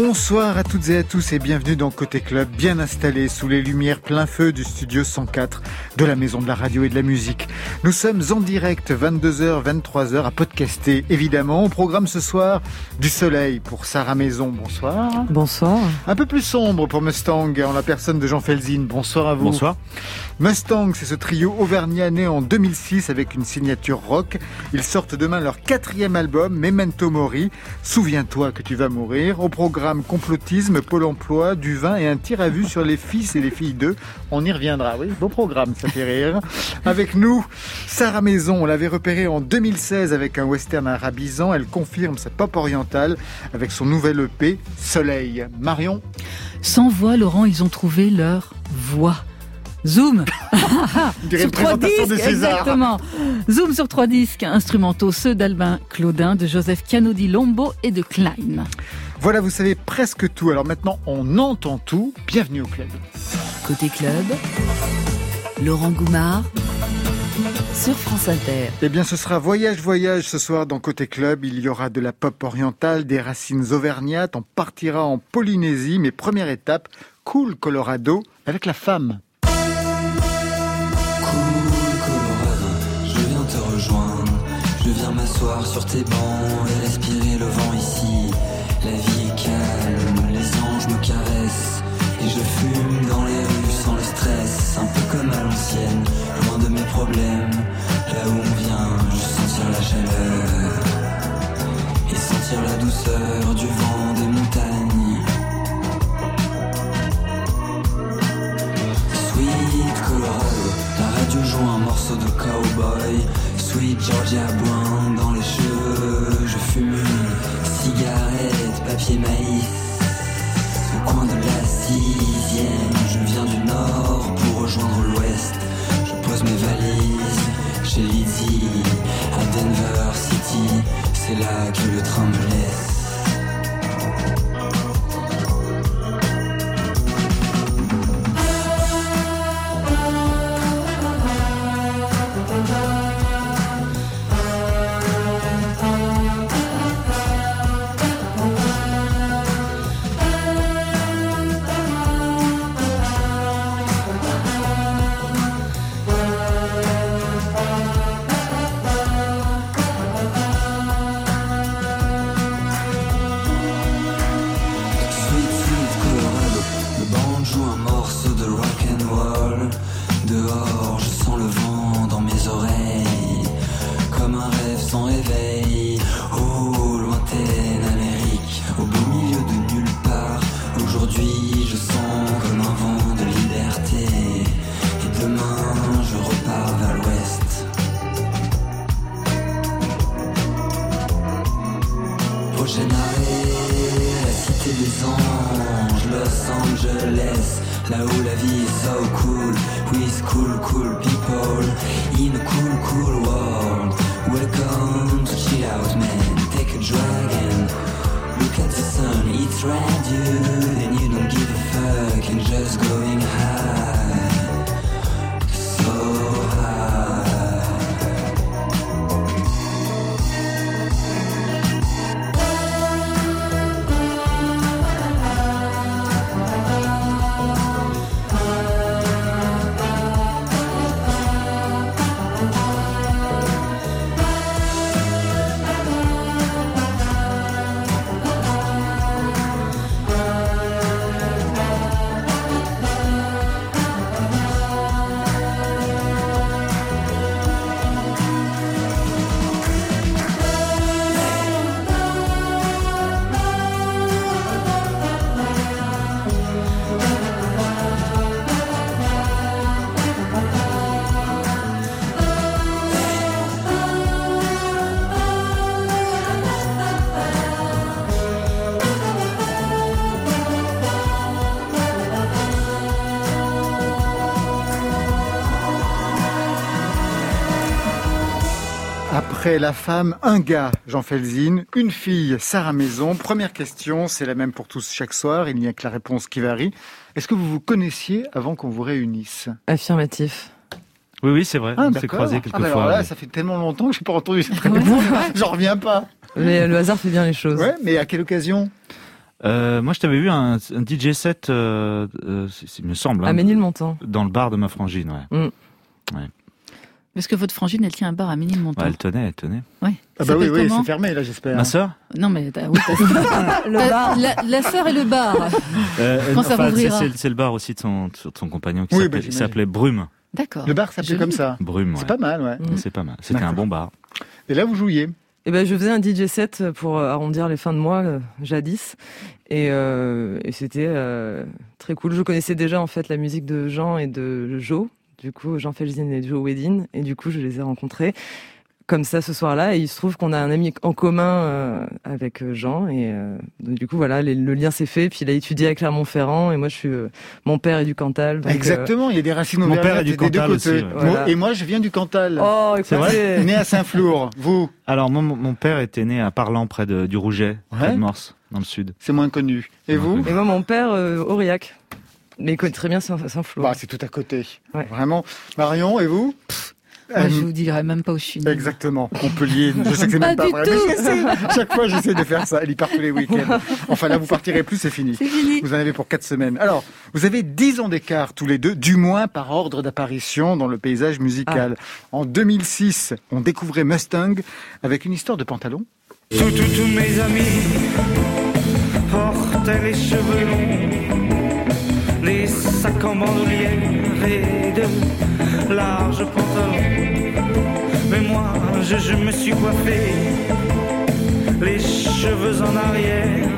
Bonsoir à toutes et à tous et bienvenue dans Côté Club, bien installé sous les lumières plein feu du studio 104 de la Maison de la Radio et de la Musique. Nous sommes en direct 22h, 23h à podcaster évidemment. Au programme ce soir, du soleil pour Sarah Maison, bonsoir. Bonsoir. Un peu plus sombre pour Mustang en la personne de Jean Felzin, bonsoir à vous. Bonsoir. Mustang, c'est ce trio auvergnat né en 2006 avec une signature rock. Ils sortent demain leur quatrième album, Memento Mori. Souviens-toi que tu vas mourir. Au programme complotisme, Pôle emploi, du vin et un tir à vue sur les fils et les filles d'eux. On y reviendra, oui. Beau programme, ça fait rire. Avec nous, Sarah Maison. On l'avait repérée en 2016 avec un western arabisant. Elle confirme sa pop orientale avec son nouvel EP, Soleil. Marion? Sans voix, Laurent, ils ont trouvé leur voix. Zoom sur trois disques, exactement. Zoom sur trois disques instrumentaux, ceux d'Albin Claudin, de Joseph Canodi Lombo et de Klein. Voilà, vous savez presque tout. Alors maintenant, on entend tout. Bienvenue au club. Côté club, Laurent Goumard sur France Inter. Eh bien, ce sera voyage, voyage ce soir dans Côté Club. Il y aura de la pop orientale, des racines auvergnates. On partira en Polynésie, mais première étape, Cool Colorado avec la femme. Je viens te rejoindre. Je viens m'asseoir sur tes bancs et respirer le vent ici. La vie est calme, les anges me caressent. Et je fume dans les rues sans le stress. Un peu comme à l'ancienne, loin de mes problèmes. Là où on vient, juste sentir la chaleur. Et sentir la douceur du vent de cowboy. Sweet Georgia Boin dans les cheveux, je fume une cigarette, papier maïs. Au coin de la sixième, je viens du nord pour rejoindre l'ouest. Je pose mes valises chez Lizzie à Denver City. C'est là que le train me cool, with cool, cool people, in cool, cool world. Portrait, la femme, un gars, Jean Felzine, une fille, Sarah Maison. Première question, c'est la même pour tous chaque soir, il n'y a que la réponse qui varie. Est-ce que vous vous connaissiez avant qu'on vous réunisse? Affirmatif. Oui, oui, c'est vrai. Ah, on s'est croisés Ah, quelques alors là, ouais. ça fait tellement longtemps que je n'ai pas entendu cette réponse. J'en reviens pas. Mais le hasard fait bien les choses. Ouais, mais à quelle occasion? Euh, moi, je t'avais vu un, un DJ set, euh, euh, il me semble, hein, À Ménilmontant. dans le bar de ma frangine. Ouais. Parce que votre frangine, elle tient un bar à Ménilmontant. Ouais, elle tenait, elle tenait. Ouais. Ah Ça bah oui, oui, c'est fermé là, j'espère. Ma sœur Non, mais oui, Le bar. La, la sœur et le bar. Euh, Quand ça enfin, c'est- rouvrira. c'est c'est le bar aussi de son, de son compagnon qui Oui, s'appelait- bah, s'appelait Brume. D'accord. Le bar s'appelait comme ça. Brume, ouais. C'est pas mal, ouais. Mm. C'est pas mal. C'était un bon bar. Et là, vous jouiez. Et ben, je faisais un DJ set pour euh, arrondir les fins de mois, euh, jadis. Et, euh, et c'était euh, très cool. Je connaissais déjà, en fait, la musique de Jean et de Joe. Du coup, Jean Felzin et Joe Wedin. Et du coup, je les ai rencontrés comme ça ce soir-là. Et il se trouve qu'on a un ami en commun euh, avec euh, Jean. Et euh, donc, du coup, voilà, les- le lien s'est fait. Puis il a étudié à Clermont-Ferrand. Et moi, je suis... euh, mon père est du Cantal. donc, euh, Exactement, il y a des racines Mon père est du Cantal aussi, ouais. Moi- Voilà. Et moi, je viens du Cantal. Oh, C'est vrai écoutez. Né à Saint-Flour. Vous, Alors, mon, mon père était né à Parlant, près de, du Rouget, près Ouais. de Morse, dans le sud. c'est moins connu. Et vous. Et moi, mon père, euh, Aurillac. Mais il connaît très bien Saint- Saint-Flour. bah, C'est tout à côté. Ouais. Vraiment. Marion, et vous Moi, Euh, je vous dirai même pas où je suis. Exactement, Montpellier. Je sais que c'est même Pas vrai, mais. Chaque fois, j'essaie de faire ça. Elle y part tous les week-ends. Enfin, là, vous partirez plus, c'est fini. Vous en avez pour quatre semaines. Alors, vous avez dix ans d'écart tous les deux, du moins par ordre d'apparition dans le paysage musical. En 2006, on découvrait Mustang avec une histoire de pantalon. Tous mes amis portaient les cheveux longs, les sacs en bandoulière et de larges pantalons. Mais moi, je, je me suis coiffé, les cheveux en arrière,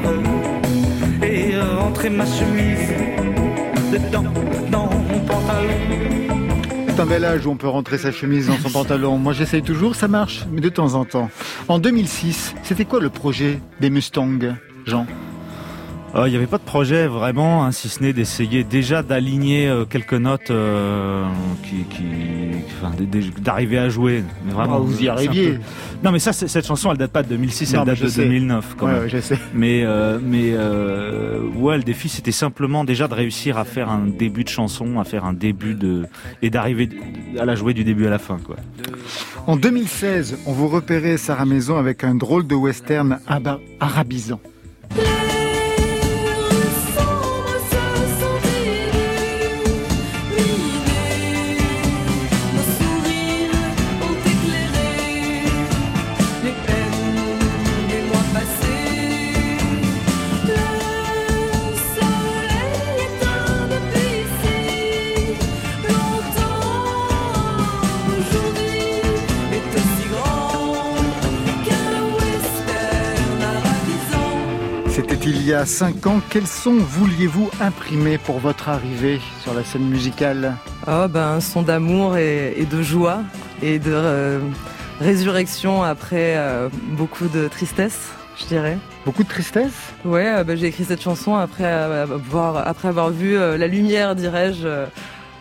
et rentré ma chemise dedans, dans mon pantalon. C'est un bel âge où on peut rentrer sa chemise dans son pantalon. Moi, j'essaye toujours, ça marche, mais de temps en temps. En 2006, c'était quoi le projet des Mustangs, Jean? Euh, Il n'y avait pas de projet vraiment, hein, si ce n'est d'essayer déjà d'aligner euh, quelques notes, euh, qui, enfin, d'arriver à jouer. Mais vraiment, Ah, vous y arriviez. peu- Non, mais ça, cette chanson, elle date pas de 2006, Non, elle date de sais. 2009 quand Ouais, même. ouais, je sais. Mais mais ouais, le défi c'était simplement déjà de réussir à faire un début de chanson, à faire un début de et d'arriver à la jouer du début à la fin quoi. En 2016, on vous repérait Sarah Maison avec un drôle de western arabisant. Y a cinq ans. Quels sons vouliez-vous imprimer pour votre arrivée sur la scène musicale? Oh, ben, un son d'amour et, et de joie et de euh, résurrection après euh, beaucoup de tristesse, je dirais. Beaucoup de tristesse? Ouais, euh, ben, j'ai écrit cette chanson après avoir, après avoir vu euh, la lumière, dirais-je,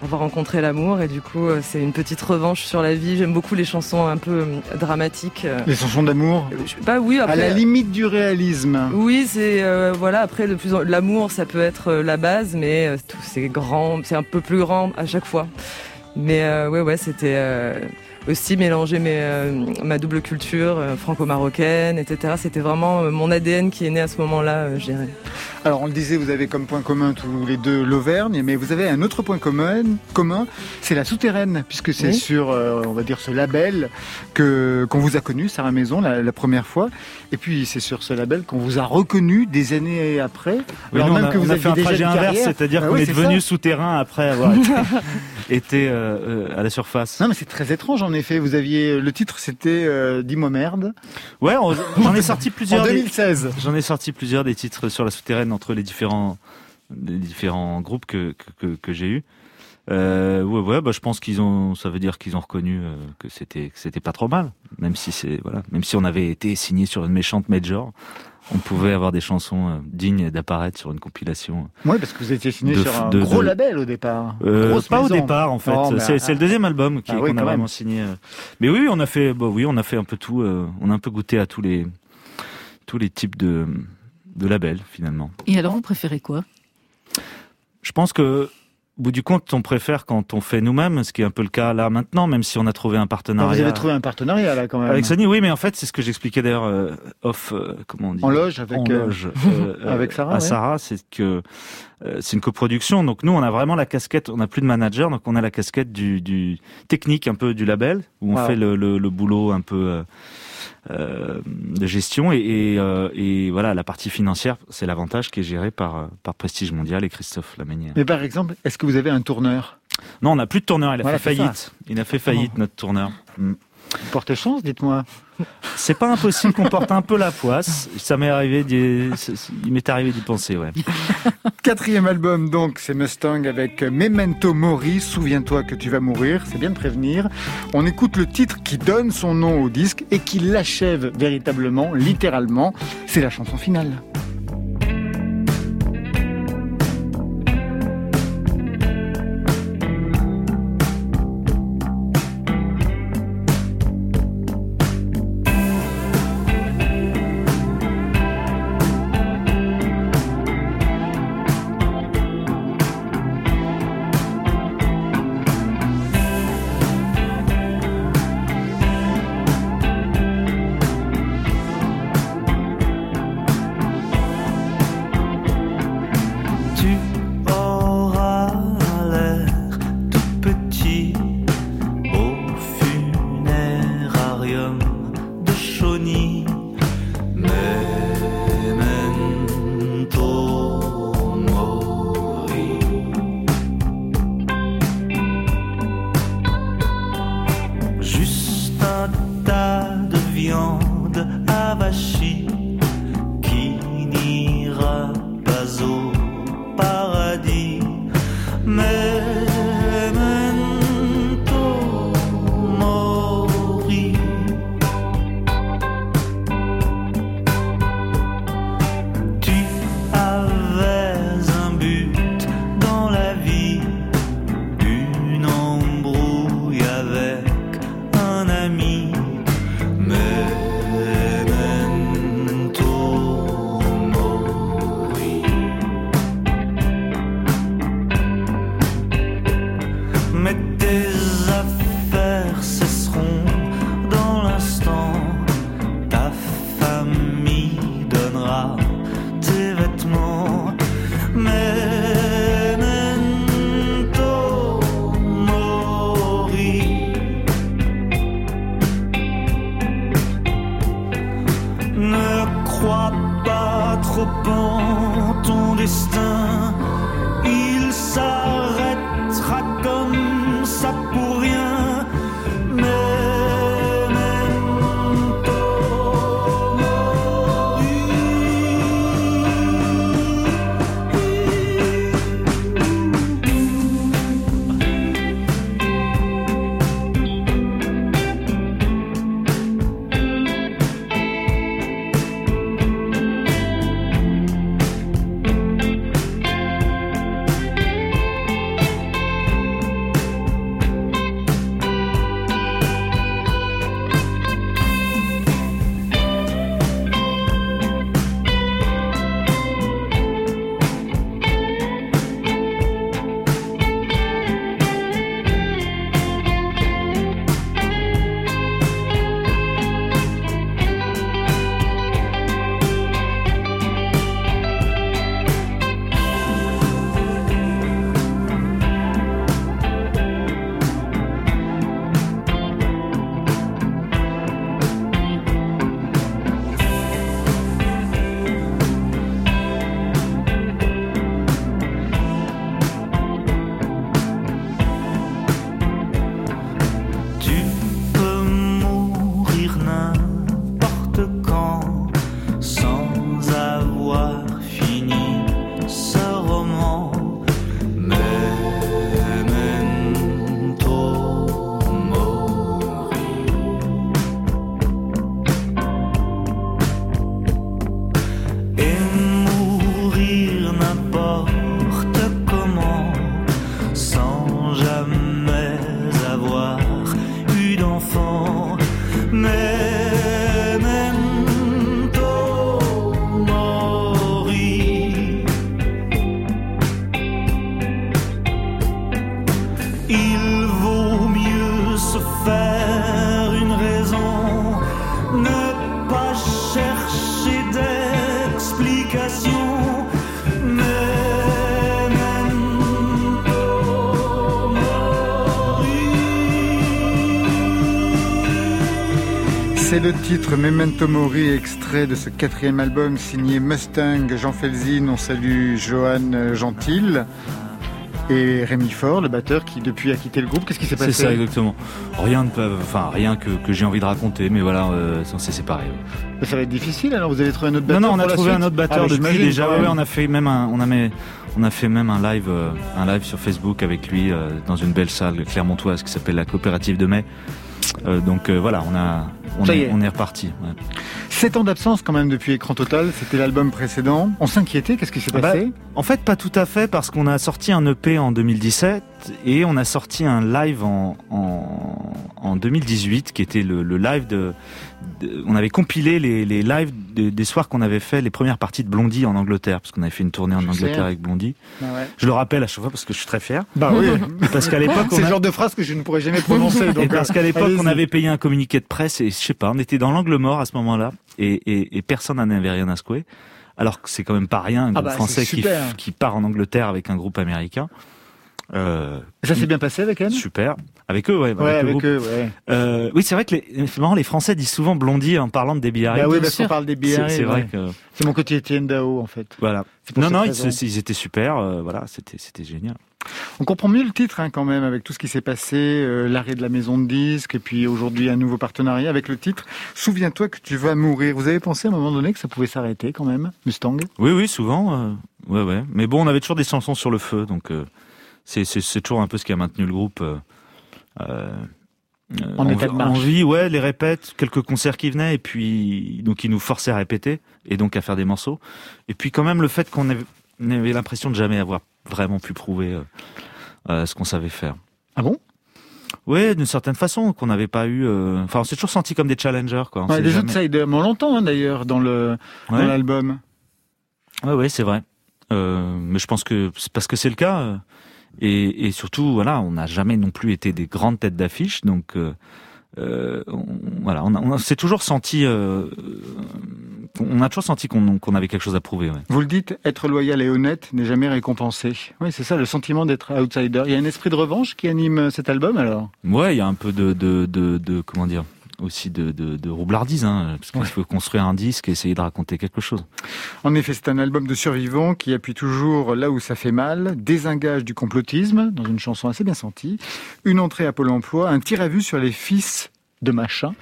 euh, avoir rencontré l'amour. Et du coup, euh, c'est une petite revanche sur la vie. J'aime beaucoup les chansons un peu euh, dramatiques. euh. Les chansons d'amour pas, oui, À après. la limite du réalisme. Oui, c'est euh, voilà. Après, de plus en... l'amour, ça peut être la base, mais euh, tout c'est grand, c'est un peu plus grand à chaque fois. Mais euh, ouais, ouais, c'était euh, aussi mélanger mes, euh, ma double culture euh, franco-marocaine, etc. C'était vraiment euh, mon ADN qui est né à ce moment-là, euh, je dirais. Alors on le disait, vous avez comme point commun tous les deux l'Auvergne, mais vous avez un autre point commun, commun c'est la souterraine, puisque c'est Oui. sur, euh, on va dire, ce label que qu'on vous a connu, Sarah Maison, la, la première fois, et puis c'est sur ce label qu'on vous a reconnu des années après, Oui, alors nous, même on a, que vous on a fait un trajet inverse, c'est-à-dire Ah qu'on oui, est c'est devenu ça. souterrain après avoir été, été, euh, euh, à la surface. Non mais c'est très étrange en effet. Vous aviez le titre, c'était euh, Dis-moi merde. Ouais, j'en ai sorti En plusieurs. des- 2016. J'en ai sorti plusieurs des titres sur la souterraine entre les différents, les différents groupes que, que, que, que j'ai eu. Euh, ouais, ouais, bah, je pense qu'ils ont, ça veut dire qu'ils ont reconnu euh, que c'était, que c'était pas trop mal, même si c'est, voilà, même si on avait été signé sur une méchante major. On pouvait avoir des chansons euh, dignes d'apparaître sur une compilation. Oui, parce que vous étiez signé De- sur un de- gros de- label au départ. Euh, pas au départ en fait. Oh, c'est le deuxième album qui- Ah qu'on oui, a vraiment même. signé. euh. Mais oui, on a fait, bah oui, on a fait un peu tout. euh, on a un peu goûté à tous les tous les types de de labels finalement. Et alors, vous préférez quoi? Je pense que bout du compte, on préfère quand on fait nous-mêmes, ce qui est un peu le cas là maintenant, même si on a trouvé un Ah, partenariat. Vous avez trouvé un partenariat là quand même. Avec Sony, oui, mais en fait, c'est ce que j'expliquais d'ailleurs euh, off, euh, comment on dit En loge avec, En euh, loge, euh, avec euh, Sarah, À ouais. Sarah, c'est que euh, c'est une coproduction. Donc nous, on a vraiment la casquette. On n'a plus de manager, donc on a la casquette du, du technique un peu du label où on Wow. fait le, le, le boulot un peu euh, euh, de gestion et, et, euh, et voilà la partie financière, c'est l'avantage qui est géré par euh, par Prestige Mondial et Christophe Laménière. Mais par exemple, est-ce que vous avez un tourneur? Non, on n'a plus de tourneur. Il a Voilà, fait ça. faillite. Il a fait faillite notre tourneur. Mm. Vous portez chance, dites-moi. C'est pas impossible qu'on porte un peu la poisse. Ça m'est arrivé Il m'est arrivé d'y penser, ouais. Quatrième album, donc, c'est Mustang avec Memento Mori, Souviens-toi que tu vas mourir, c'est bien de prévenir. On écoute le titre qui donne son nom au disque et qui l'achève véritablement, littéralement. C'est la chanson finale. C'est le titre Memento Mori, extrait de ce quatrième album signé Mustang, Jean Felzin. On salue Johan Gentil et Rémi Fort, le batteur qui depuis a quitté le groupe. Qu'est-ce qui s'est passé C'est ça exactement. Rien de, enfin rien que, que j'ai envie de raconter, mais voilà, euh, on s'est séparés. ouais. Ça va être difficile alors. Vous avez trouvé un autre Non, batteur non, on a trouvé un autre batteur Ah, depuis déjà. Ouais, on a fait même un, on a, mis- on a fait même un live, euh, un live sur Facebook avec lui euh, dans une belle salle clermontoise qui s'appelle la coopérative de mai. Euh, donc voilà, on a, on est, est. on est reparti. ouais. Sept ans d'absence quand même depuis Écran Total. C'était l'album précédent. On s'inquiétait. Qu'est-ce qui s'est Ah bah, passé? En fait, pas tout à fait, parce qu'on a sorti un EP en 2017 et on a sorti un live en, en, en 2018 qui était le, le live de, de- On avait compilé les, les lives de- des soirs qu'on avait fait les premières parties de Blondie en Angleterre, parce qu'on avait fait une tournée en Je sais. Angleterre avec Blondie. Ah ouais. Je le rappelle à chaque fois parce que je suis très fier. Bah oui. Parce qu'à l'époque, C'est le genre de phrase que je ne pourrais jamais prononcer. et Donc, parce euh, qu'à l'époque, on avait payé un communiqué de presse et sais pas, on était dans l'angle mort à ce moment-là et, et, et personne n'en avait rien à secouer. Alors que c'est quand même pas rien, un Ah groupe bah, français qui, part en Angleterre avec un groupe américain. Euh, Ça s'est bien passé avec elle? Super. Avec eux, ouais. Avec eux, ouais. Euh, oui, c'est vrai que les, marrant, les Français disent souvent Blondie en parlant de Debbie Harry. Bah oui, parce qu'on parle des bières. c'est vrai que C'est mon côté Étienne Dao, en fait. voilà. Non, non, ils, étaient super. euh, voilà, c'était, c'était génial. On comprend mieux le titre hein, quand même avec tout ce qui s'est passé, euh, l'arrêt de la maison de disques et puis aujourd'hui un nouveau partenariat avec le titre Souviens-toi que tu vas mourir. Vous avez pensé à un moment donné que ça pouvait s'arrêter quand même, Mustang? Oui, oui, souvent. euh, ouais, ouais. Mais bon, on avait toujours des chansons sur le feu, donc euh, c'est, c'est, c'est toujours un peu ce qui a maintenu le groupe. Euh, En état de marche. en vie, ouais, les répètes, quelques concerts qui venaient, et puis donc ils nous forçaient à répéter et donc à faire des morceaux. Et puis quand même le fait qu'on avait, on avait l'impression de jamais avoir vraiment pu prouver euh, euh, ce qu'on savait faire. Ah bon? Ouais, d'une certaine façon, qu'on n'avait pas eu. euh, Enfin, on s'est toujours senti comme des challengers, quoi. On ouais, Les jamais- on l'entend hein, d'ailleurs dans le dans l'album. Ouais, ouais, c'est vrai. Euh, mais je pense que c'est parce que c'est le cas. euh, et, et surtout, voilà, on n'a jamais non plus été des grandes têtes d'affiche, donc on, voilà, on, on s'est toujours senti, on a toujours senti qu'on avait quelque chose à prouver. Ouais. Vous le dites, être loyal et honnête n'est jamais récompensé. Oui, c'est ça le sentiment d'être outsider. Il y a un esprit de revanche qui anime cet album alors? Ouais, il y a un peu de, de, de, de comment dire, aussi de, de, de roublardise, hein, parce qu'il Ouais. faut construire un disque et essayer de raconter quelque chose. En effet, c'est un album de survivants qui appuie toujours là où ça fait mal, désengage du complotisme, dans une chanson assez bien sentie, une entrée à Pôle emploi, un tir à vue sur les fils de machin.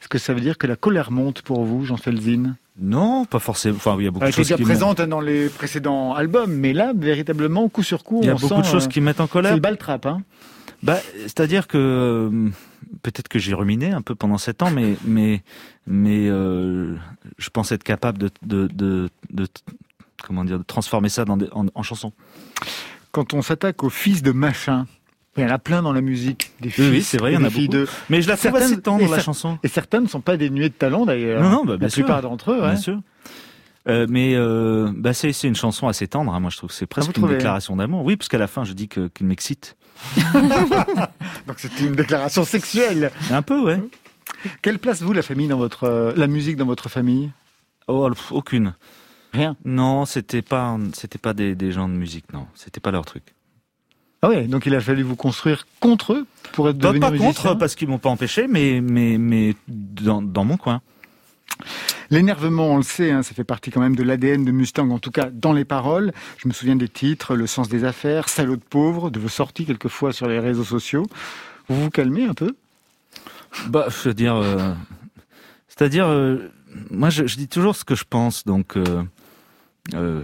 Est-ce que ça veut dire que la colère monte pour vous, Jean Felzin Non, pas forcément. Enfin, il y a beaucoup Elle de était choses déjà qui présente hein, dans les précédents albums, mais là, véritablement, coup sur coup, Il y a on beaucoup sent, de choses euh, qui mettent en C'est colère. le bal trap, hein Bah, c'est-à-dire que euh, peut-être que j'ai ruminé un peu pendant sept ans, mais mais mais euh, je pense être capable de de, de, de- comment dire de transformer ça dans des, en, en chansons. Quand on s'attaque aux fils de machin, il y en a plein dans la musique, des fils. Oui, c'est vrai, il y en a filles beaucoup. de- Mais je la trouve Certaines- assez tendre la chanson. Et certaines ne sont pas dénuées de talent d'ailleurs. Non, non, bah, la bien sûr. plupart d'entre eux, ouais. Bien sûr. Euh, mais euh, bah c'est c'est une chanson assez tendre. hein. Moi, je trouve c'est presque vous une trouvez déclaration d'amour. Oui, parce qu'à la fin, je dis que qu'il m'excite. Donc c'était une déclaration sexuelle. Un peu, ouais. Quelle place vous la famille dans votre euh, la musique dans votre famille? Oh, aucune. Rien? Non, c'était pas c'était pas des, des gens de musique. Non, c'était pas leur truc. Ah donc il a fallu vous construire contre eux pour être Pas, devenir pas musicien. contre parce qu'ils m'ont pas empêché, mais mais mais dans, dans mon coin. L'énervement, on le sait, hein, ça fait partie quand même de l'ADN de Mustang, en tout cas dans les paroles. Je me souviens des titres, Le sens des affaires, Salaud de pauvre, de vos sorties quelquefois sur les réseaux sociaux. Vous vous calmez un peu? Bah, je veux dire, euh, c'est-à-dire, euh, moi, je, je dis toujours ce que je pense, donc euh,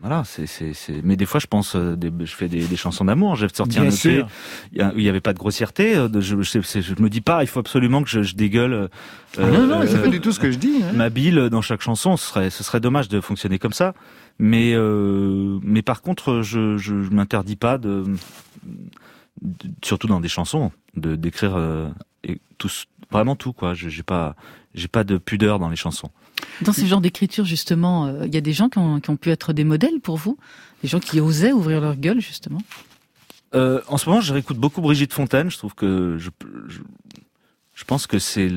voilà, c'est, c'est, c'est. Mais des fois, je pense, euh, des- je fais des, des chansons d'amour. J'ai sorti Bien un EP, il n'y avait pas de grossièreté. euh, Je, je, sais- je me dis pas, il faut absolument que je, je dégueule. euh, Non, non, mais c'est euh, pas du tout ce que je dis. hein. ma bile dans chaque chanson, ce serait, ce serait dommage de fonctionner comme ça. Mais, euh, mais par contre, je, je, je m'interdis pas de, de- surtout dans des chansons, de d'écrire euh, et tous, vraiment tout quoi. Je- J'ai pas, j'ai pas de pudeur dans les chansons. Dans ce genre d'écriture, justement, euh, il y a des gens qui ont, qui ont pu être des modèles pour vous Des gens qui osaient ouvrir leur gueule, justement Euh, en ce moment, je réécoute beaucoup Brigitte Fontaine. Je trouve que je, je, je pense que c'est,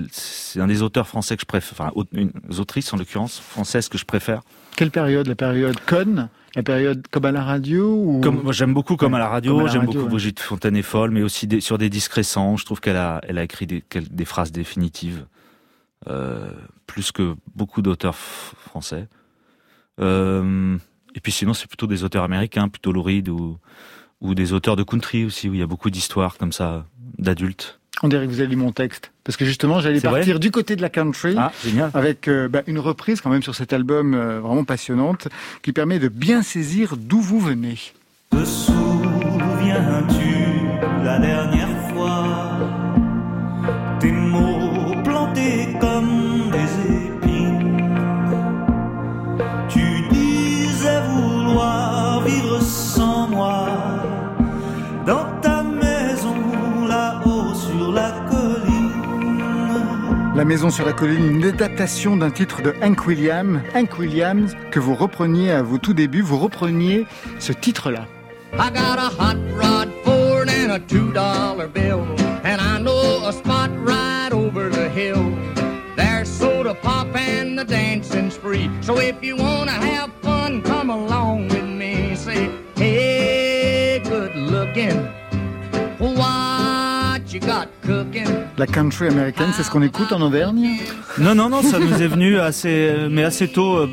un des auteurs français que je préfère, enfin, une autrice en l'occurrence française que je préfère. Quelle période? La période conne La période comme à la radio ou... Comme, moi, j'aime beaucoup comme à la radio, j'aime beaucoup ouais. Brigitte Fontaine est folle, mais aussi des- sur des disques récents, je trouve qu'elle a, elle a écrit des phrases définitives. Euh, plus que beaucoup d'auteurs français. Euh, et puis sinon, c'est plutôt des auteurs américains, plutôt Reed ou, ou des auteurs de country aussi, où il y a beaucoup d'histoires comme ça, d'adultes. On dirait que vous avez lu mon texte. Parce que justement, j'allais partir du côté de la country. Ah. Avec euh, bah, une reprise quand même sur cet album euh, vraiment passionnante qui permet de bien saisir d'où vous venez. Te souviens-tu la dernière La maison sur la colline, une adaptation d'un titre de Hank Williams. Hank Williams, que vous repreniez à vos tout débuts, vous repreniez ce titre-là. I got a hot rod Ford and a two dollar bill, and I know a spot right over the hill. There's soda pop and the dancing's free. So if you wanna have fun, come along with me. Say, hey, good looking, La country américaine, c'est ce qu'on écoute en Auvergne Non, non, non, ça nous est venu assez, mais assez tôt. euh,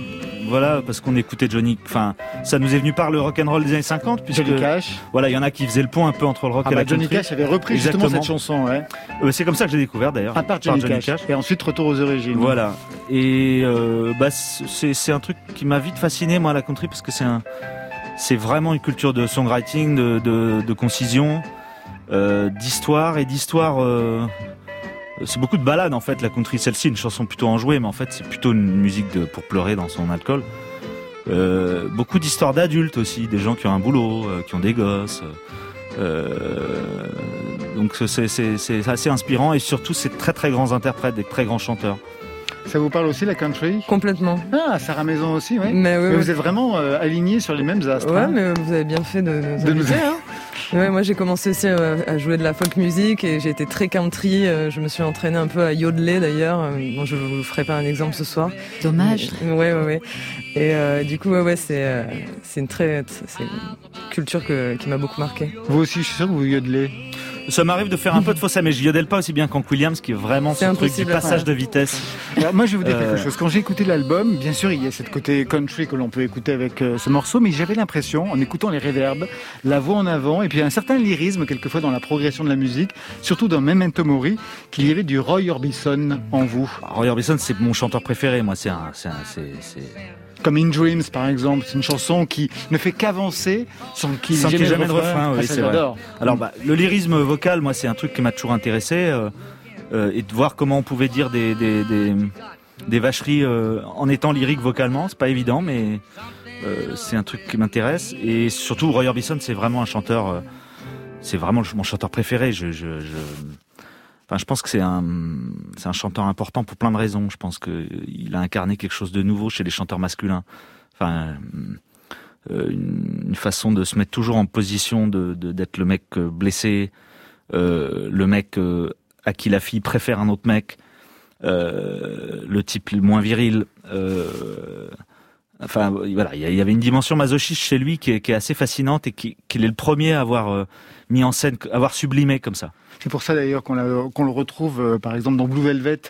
voilà, parce qu'on écoutait Johnny. Enfin, ça nous est venu par le rock and roll des années 50, puisque Johnny Cash. voilà, il y en a qui faisaient le pont un peu entre le rock Ah et bah la Johnny country. Cash avait repris justement Exactement. cette chanson, ouais. Euh, c'est comme ça que j'ai découvert d'ailleurs. À part par Johnny, Cash. Et ensuite retour aux origines. Voilà. Et euh, bah, c'est c'est un truc qui m'a vite fasciné moi la country parce que c'est un c'est vraiment une culture de songwriting, de, de, de concision, d'histoire et d'histoire. euh, c'est beaucoup de balades en fait la country. Celle-ci une chanson plutôt enjouée, mais en fait c'est plutôt une musique de, pour pleurer dans son alcool. Euh, beaucoup d'histoires d'adultes aussi, des gens qui ont un boulot, euh, qui ont des gosses. Euh, donc c'est- c'est c'est assez inspirant et surtout c'est de très très grands interprètes, des très grands chanteurs. Ça vous parle aussi la country? Complètement. Ah, Sarah Maison aussi, oui. Mais, vous êtes vraiment euh, alignés sur les mêmes astres. Ouais, hein. mais vous avez bien fait de, nous De nous- inviter, hein. Ouais, moi j'ai commencé aussi euh, à jouer de la folk music et j'ai été très country. euh, Je me suis entraîné un peu à yodeler d'ailleurs. Euh, Bon, je vous ferai pas un exemple ce soir. Dommage. Mais- Ouais, ouais, ouais. Et euh, du coup, ouais, ouais, c'est euh, c'est une très, c'est une culture que, qui m'a beaucoup marqué. Vous aussi, je suis sûr que vous yodelez. Ça m'arrive de faire un peu de fausse mais je yodel pas aussi bien qu'en Williams, qui est vraiment ce truc du passage de vitesse. Alors, moi, je vais vous dire Euh. quelque chose. Quand j'ai écouté l'album, bien sûr, il y a cette côté country que l'on peut écouter avec euh, ce morceau, mais j'avais l'impression, en écoutant les réverbes, la voix en avant, et puis un certain lyrisme, quelquefois, dans la progression de la musique, surtout dans Memento Mori, qu'il y avait du Roy Orbison en vous. Roy Orbison, c'est mon chanteur préféré, moi. C'est un, c'est un, c'est, c'est... Comme In Dreams, par exemple. C'est une chanson qui ne fait qu'avancer sans qu'il Sans y ait qu'il y ait jamais jamais de refrain, Ah, oui, ça, c'est vrai. Alors, bah, le lyrisme vocal, moi, c'est un truc qui m'a toujours intéressé, euh, euh, et de voir comment on pouvait dire des, des, des, des vacheries euh, en étant lyrique vocalement, c'est pas évident, mais euh, c'est un truc qui m'intéresse. Et surtout, Roy Orbison, c'est vraiment un chanteur, euh, c'est vraiment mon chanteur préféré. Je, je, je, enfin, je pense que c'est un, c'est un chanteur important pour plein de raisons. Je pense que il a incarné quelque chose de nouveau chez les chanteurs masculins. Enfin, euh, une, façon de se mettre toujours en position de, d'être le mec euh, blessé, euh, le mec à qui la fille préfère un autre mec, le type le moins viril. enfin, voilà, il y avait une dimension masochiste chez lui qui est, qui est assez fascinante et qui- qu'il est le premier à avoir mis en scène, avoir sublimé comme ça. C'est pour ça d'ailleurs qu'on le retrouve, euh, par exemple, dans Blue Velvet,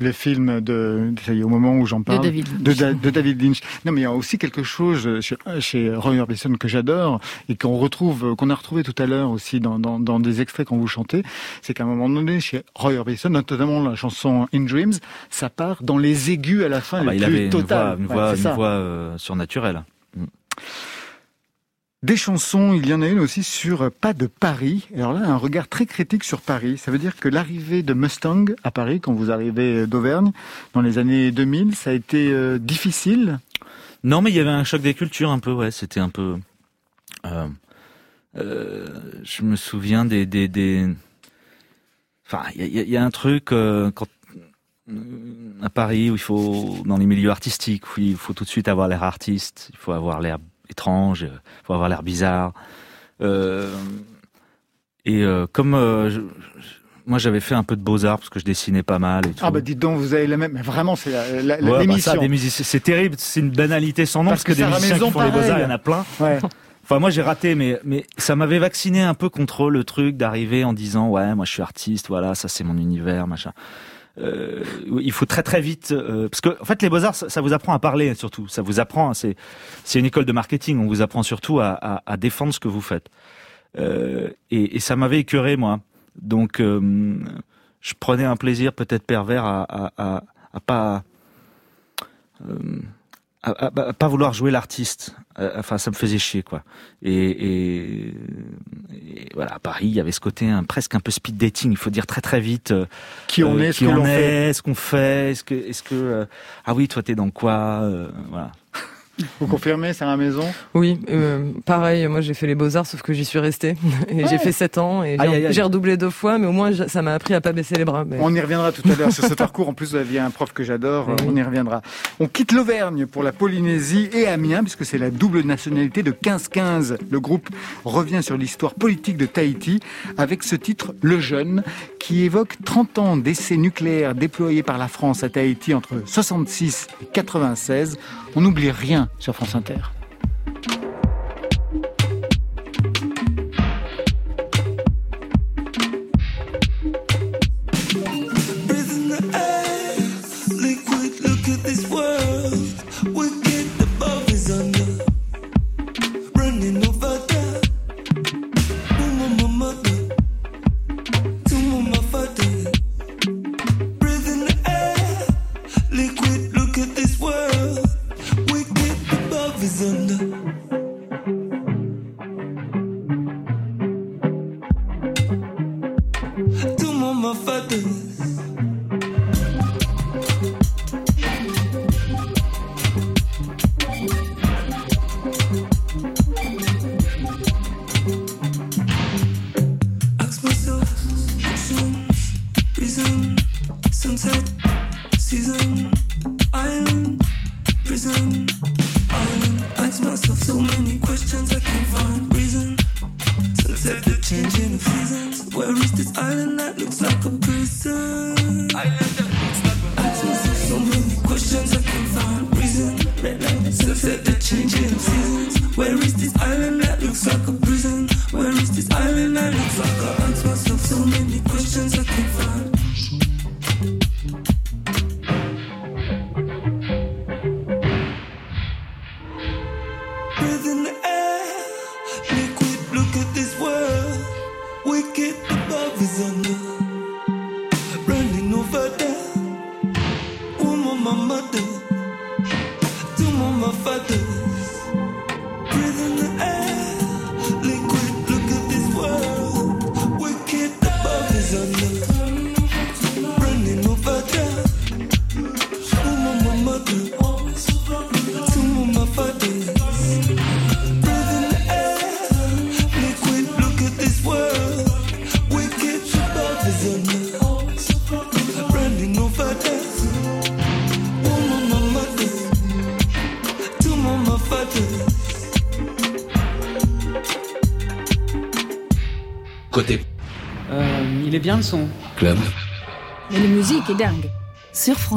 le film de, ça y est, au moment où j'en parle, David Lynch. de, Da- de David Lynch. Non, mais il y a aussi quelque chose chez, chez Roy Orbison que j'adore et qu'on retrouve, qu'on a retrouvé tout à l'heure aussi dans, dans, dans des extraits quand vous chantez, c'est qu'à un moment donné, chez Roy Orbison, notamment la chanson In Dreams, ça part dans les aigus à la fin, Ah bah, les il plus avait une voix, totales. une Ouais, voix, une ça. voix euh, surnaturelle. Des chansons, il y en a une aussi sur Pas de Paris. Alors là, un regard très critique sur Paris. Ça veut dire que l'arrivée de Mustang à Paris, quand vous arrivez d'Auvergne, dans les années 2000, ça a été euh, difficile? Non, mais il y avait un choc des cultures un peu, ouais. C'était un peu. euh, euh, je me souviens des. Enfin, il y a, un truc à Paris où il faut dans les milieux artistiques où il faut tout de suite avoir l'air artiste, il faut avoir l'air étrange, il faut avoir l'air bizarre. Euh, et euh, comme euh, je- moi j'avais fait un peu de beaux arts parce que je dessinais pas mal et tout. Ah bah dites donc, vous avez la même... mais Vraiment, c'est la- la- Ouais, bah, l'émission. c'est terrible, c'est une banalité sans nom Parce parce, que, que des musiciens qui font les beaux-arts, pareil. il y en a plein. Ouais. Enfin, moi, j'ai raté, mais, mais ça m'avait vacciné un peu contre le truc d'arriver en disant, ouais, moi, je suis artiste, voilà, ça, c'est mon univers, machin. Euh, il faut très très vite euh, parce que en fait les beaux arts ça, vous apprend à parler surtout. Ça vous apprend c'est c'est une école de marketing. On vous apprend surtout à, à, à défendre ce que vous faites. Euh, et, et, ça m'avait écœuré moi. Donc euh, je prenais un plaisir peut-être pervers à, à, à, à pas euh, à, pas vouloir jouer l'artiste. Enfin, ça me faisait chier, quoi. Et, et, et, voilà, à Paris, il y avait ce côté un, presque un peu speed dating. Il faut dire très très vite qui on est, qui ce on est, ce qu'on fait, est-ce que, est-ce que, ah oui, toi t'es dans quoi, voilà. Vous confirmez, c'est à la maison Oui, euh, pareil, moi j'ai fait les beaux-arts, sauf que j'y suis resté. Et j'ai fait 7 ans, et j'ai redoublé deux fois, mais au moins ça m'a appris à pas baisser les bras. Mais... On y reviendra tout à l'heure sur ce parcours. En plus, vous aviez un prof que j'adore, on y reviendra. On quitte l'Auvergne pour la Polynésie et Amiens, puisque c'est la double nationalité de 15-15. Le groupe revient sur l'histoire politique de Tahiti avec ce titre Le Jeune, qui évoque 30 ans d'essais nucléaires déployés par la France à Tahiti entre 66 et 96. On n'oublie rien sur France Inter.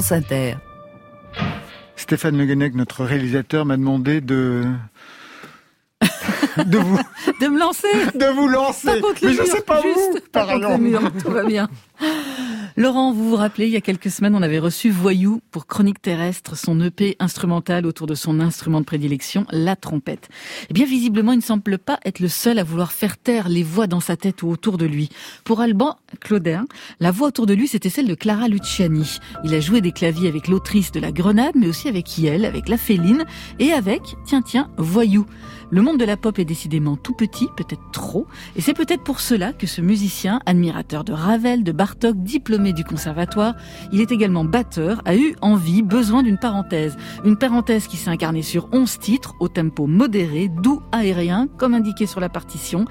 France Inter. Stéphane Le notre réalisateur, m'a demandé de de vous de me lancer, de vous lancer. Mais je sais pas où. Par tout va bien. Laurent, vous vous rappelez, il y a quelques semaines, on avait reçu Voyou pour Chronique terrestre, son EP instrumental autour de son instrument de prédilection, la trompette. Eh bien, visiblement, il ne semble pas être le seul à vouloir faire taire les voix dans sa tête ou autour de lui. Pour Alban Claudin, la voix autour de lui, c'était celle de Clara Luciani. Il a joué des claviers avec l'autrice de La Grenade, mais aussi avec Yel, avec La Féline et avec, tiens, tiens, Voyou. Le monde de la pop est décidément tout petit, peut-être trop, et c'est peut-être pour cela que ce musicien, admirateur de Ravel, de Bartok, diplômé du conservatoire, il est également batteur, a eu envie, besoin d'une parenthèse. Une parenthèse qui s'est incarnée sur 11 titres, au tempo modéré, doux, aérien, comme indiqué sur la partition.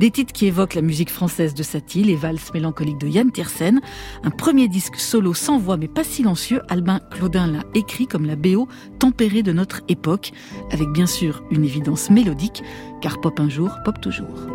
Des titres qui évoquent la musique française de Satie, les valses mélancoliques de Yann Tiersen. Un premier disque solo sans voix mais pas silencieux, Albin Claudin l'a écrit comme la BO tempérée de notre époque, avec bien sûr une évidence car pop un jour, pop toujours.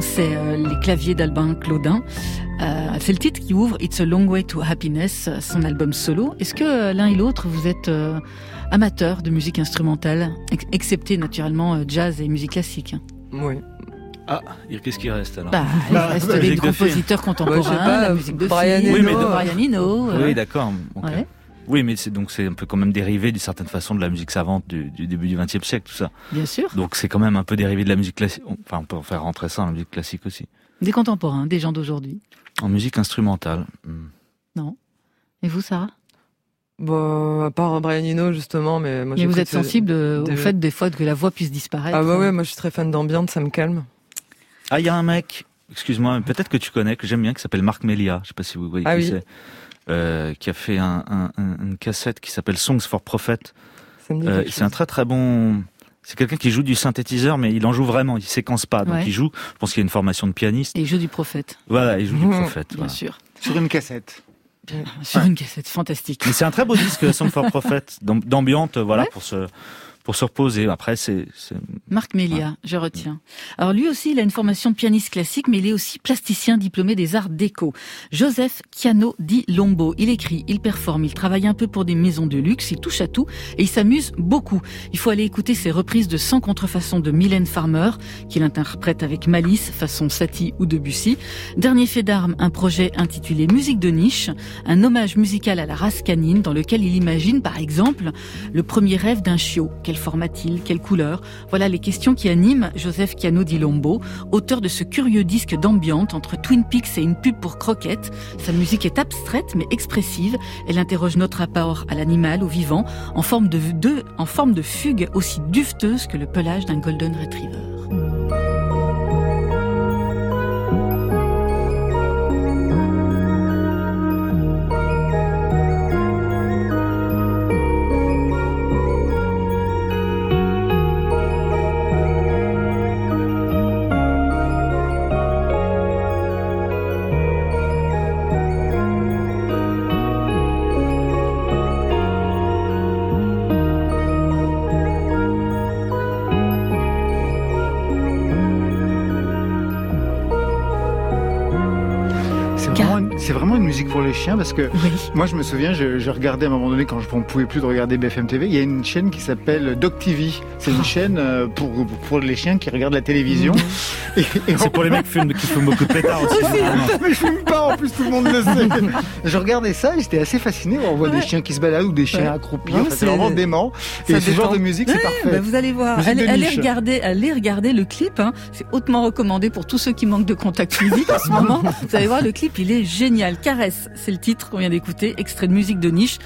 C'est euh, les claviers d'Albin Claudin. Euh, c'est le titre qui ouvre It's a Long Way to Happiness, son album solo. Est-ce que l'un et l'autre, vous êtes amateurs de musique instrumentale, excepté naturellement jazz et musique classique? Oui. Ah, qu'est-ce qui reste alors? Bah, Il bah, reste les compositeurs contemporains, pas, la musique de Brian Eno. Oui, mais Brian Eno. Oui, d'accord. Oui, mais c'est donc c'est un peu quand même dérivé d'une certaine façon de la musique savante du, début du XXe siècle, tout ça. Bien sûr. Donc c'est quand même un peu dérivé de la musique classique. Enfin, on peut faire rentrer ça dans la musique classique aussi. Des contemporains, des gens d'aujourd'hui. En musique instrumentale. Hmm. Non. Et vous, Sarah? Bon, bah, à part Brian Eno justement, mais moi. Mais vous êtes sensible au fait des fois que la voix puisse disparaître. Ah bah ouais, moi je suis très fan d'ambiance, ça me calme. Ah, il y a un mec, excuse-moi, peut-être que tu connais, que j'aime bien, qui s'appelle Marc Melia. Je sais pas si vous voyez ah qui c'est. Euh, qui a fait un, un, une cassette qui s'appelle Songs for Prophet. Euh, c'est un très très bon. C'est quelqu'un qui joue du synthétiseur, mais il en joue vraiment. Il séquence pas, donc il joue. Je pense qu'il y a une formation de pianiste. Et il joue du prophète. Voilà, il joue du prophète. Bien sûr. Sur une cassette. Sur une cassette, fantastique. Mais c'est un très beau disque, Song for Prophet, d'ambiante, voilà, pour se pour se reposer. Après, c'est Marc Mélia, je retiens. Alors lui aussi, il a une formation de pianiste classique, mais il est aussi plasticien diplômé des arts déco. Joseph Chiano dit Lombo. Il écrit, il performe, il travaille un peu pour des maisons de luxe, il touche à tout et il s'amuse beaucoup. Il faut aller écouter ses reprises de 100 contrefaçons de Mylène Farmer, qu'il interprète avec malice, façon Satie ou Debussy. Dernier fait d'armes, un projet intitulé Musique de niche, un hommage musical à la race canine dans lequel il imagine, par exemple, le premier rêve d'un chiot format-il Quelle couleur Voilà les questions qui animent Joseph Chiano di Lombo, auteur de ce curieux disque d'ambiance entre Twin Peaks et une pub pour croquettes. Sa musique est abstraite mais expressive. Elle interroge notre rapport à l'animal, au vivant, en forme de, de, en forme de fugue aussi dufteuse que le pelage d'un golden retriever. Pour les chiens parce que moi je me souviens, je, regardais à un moment donné quand je ne pouvais plus de regarder BFM TV, il y a une chaîne qui s'appelle Doc TV. C'est une ah. chaîne euh, pour, pour les chiens qui regardent la télévision. Mhm. C'est pour les mecs qui fument, qui fument beaucoup de pétards aussi. mais je fume pas en plus, tout le monde le sait. je regardais ça et j'étais assez fasciné. On voit des chiens qui se baladent ou des chiens accroupis. c'est vraiment dément. Et ce genre de musique, c'est parfait. Bah, vous allez voir. Allez, regarder, allez regarder le clip. Hein. C'est hautement recommandé pour tous ceux qui manquent de contact physique en ce moment. Vous allez voir, le clip, il est génial. C'est le titre qu'on vient d'écouter, extrait de musique de niche.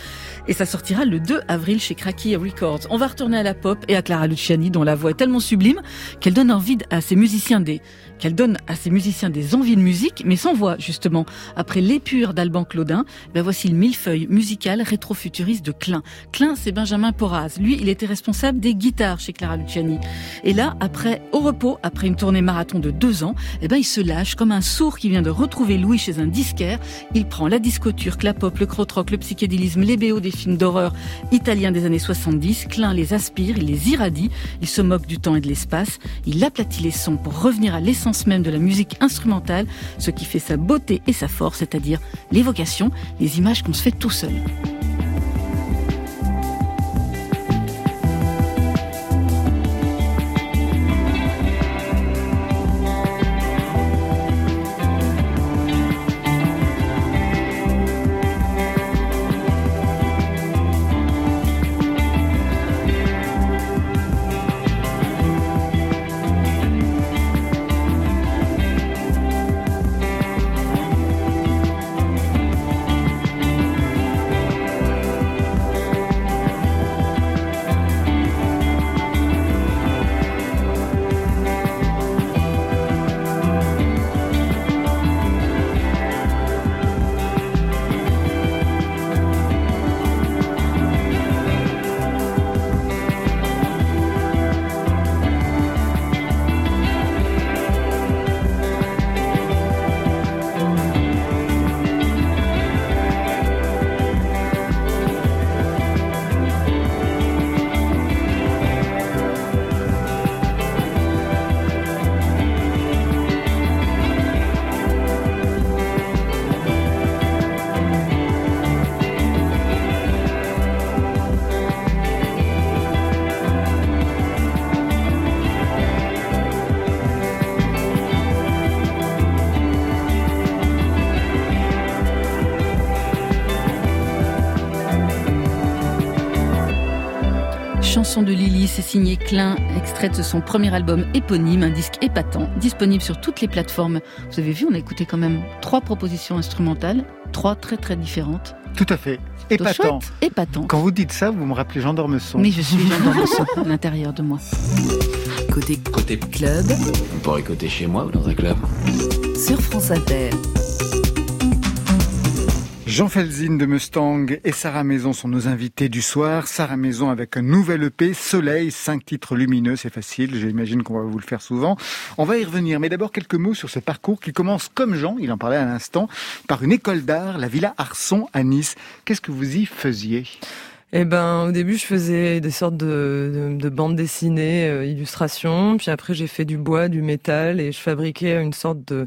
Et ça sortira le 2 avril chez Cracky Records. On va retourner à la pop et à Clara Luciani, dont la voix est tellement sublime qu'elle donne envie à ses musiciens des, qu'elle donne à ses musiciens des envies de musique, mais sans voix, justement. Après l'épure d'Alban Claudin, ben voici le millefeuille musical rétro-futuriste de Klein. Klein, c'est Benjamin Porraz. Lui, il était responsable des guitares chez Clara Luciani. Et là, après, au repos, après une tournée marathon de deux ans, eh ben, il se lâche comme un sourd qui vient de retrouver Louis chez un disquaire. Il prend la disco turque, la pop, le krautrock, le psychédélisme, les BO des films d'horreur italiens des années 70. Klein les aspire, il les irradie, il se moque du temps et de l'espace, il aplatit les sons pour revenir à l'essence même de la musique instrumentale, ce qui fait sa beauté et sa force, c'est-à-dire l'évocation, les images qu'on se fait tout seul. Chanson de Lily, c'est signé Klein, extrait de son premier album éponyme, un disque épatant, disponible sur toutes les plateformes. Vous avez vu, on a écouté quand même trois propositions instrumentales, trois très très différentes. Tout à fait. Épatant. épatant. Quand vous dites ça, vous me rappelez Jean Dormesson. Mais je suis Jean Dormesson à l'intérieur de moi. Côté, côté club. On pourrait côté chez moi ou dans un club. Sur France Inter. Jean Felzin de Mustang et Sarah Maison sont nos invités du soir. Sarah Maison avec un nouvel EP, Soleil, cinq titres lumineux, c'est facile, j'imagine qu'on va vous le faire souvent. On va y revenir, mais d'abord quelques mots sur ce parcours qui commence comme Jean, il en parlait à l'instant, par une école d'art, la Villa Arson à Nice. Qu'est-ce que vous y faisiez? Eh ben, au début, je faisais des sortes de, de, bandes dessinées, euh, illustrations. Puis après, j'ai fait du bois, du métal, et je fabriquais une sorte de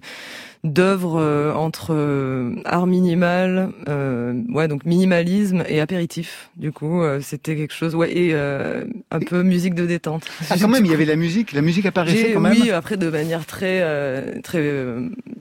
d'œuvres euh, entre euh, art minimal, euh, ouais donc minimalisme et apéritif. Du coup, c'était quelque chose, ouais et un peu musique de détente. Ah quand même, il y avait la musique, la musique apparaissait quand même. Oui, après de manière très très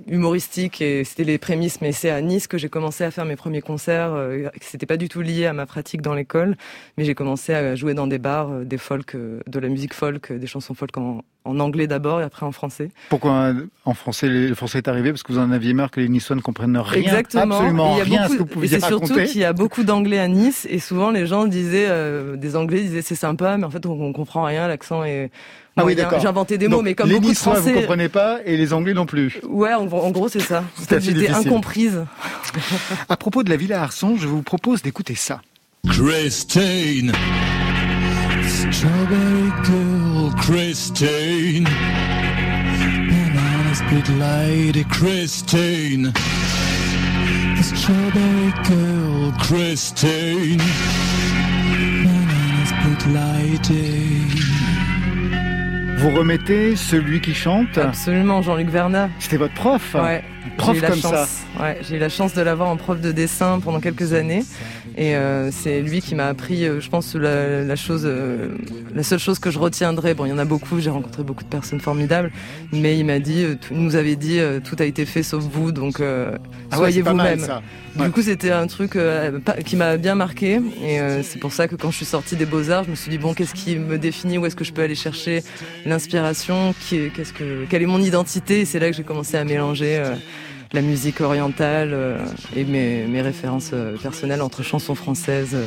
humoristique et c'était les prémices. Mais c'est à Nice que j'ai commencé à faire mes premiers concerts. c'était pas du tout lié à ma pratique dans l'école, mais j'ai commencé à jouer dans des bars, des folk, de la musique folk, des chansons folk en, en anglais d'abord et après en français. Pourquoi en français le français est arrivé? Parce que vous en aviez marre que les Niçois ne comprennent rien, Exactement. absolument rien à ce que vous pouviez et C'est surtout qu'il y a beaucoup d'anglais à Nice et souvent les gens disaient, euh, des anglais disaient c'est sympa, mais en fait on, on comprend rien, l'accent est ah oui, d'accord. J'ai inventé des mots, mais comme les beaucoup Niçois, de Français, vous comprenez pas, et les Anglais non plus. Ouais, en, en gros, c'est ça. J'étais incomprise. à propos de la Villa Arson, je vous propose d'écouter ça. Christine, Strawberry Girl, Christine. Big lady Christine, the strawberry girl Christine, big lady. Vous remettez celui qui chante? Absolument, Jean-Luc Vernat. C'était votre prof? Ouais. Prof comme chance, ça Ouais, j'ai eu la chance de l'avoir en prof de dessin pendant quelques années. Et euh, c'est lui qui m'a appris, euh, je pense, la, la chose, euh, la seule chose que je retiendrai. Bon, il y en a beaucoup, j'ai rencontré beaucoup de personnes formidables, mais il m'a dit, il nous avait dit, tout a été fait sauf vous, donc ah soyez vous-même. Du coup, c'était un truc qui m'a bien marqué, et c'est pour ça que quand je suis sortie des Beaux Arts, je me suis dit bon, qu'est-ce qui me définit, où est-ce que je peux aller chercher l'inspiration, qu'est-ce que, quelle est mon identité, et c'est là que j'ai commencé à mélanger la musique orientale euh, et mes, mes références euh, personnelles entre chansons françaises, euh,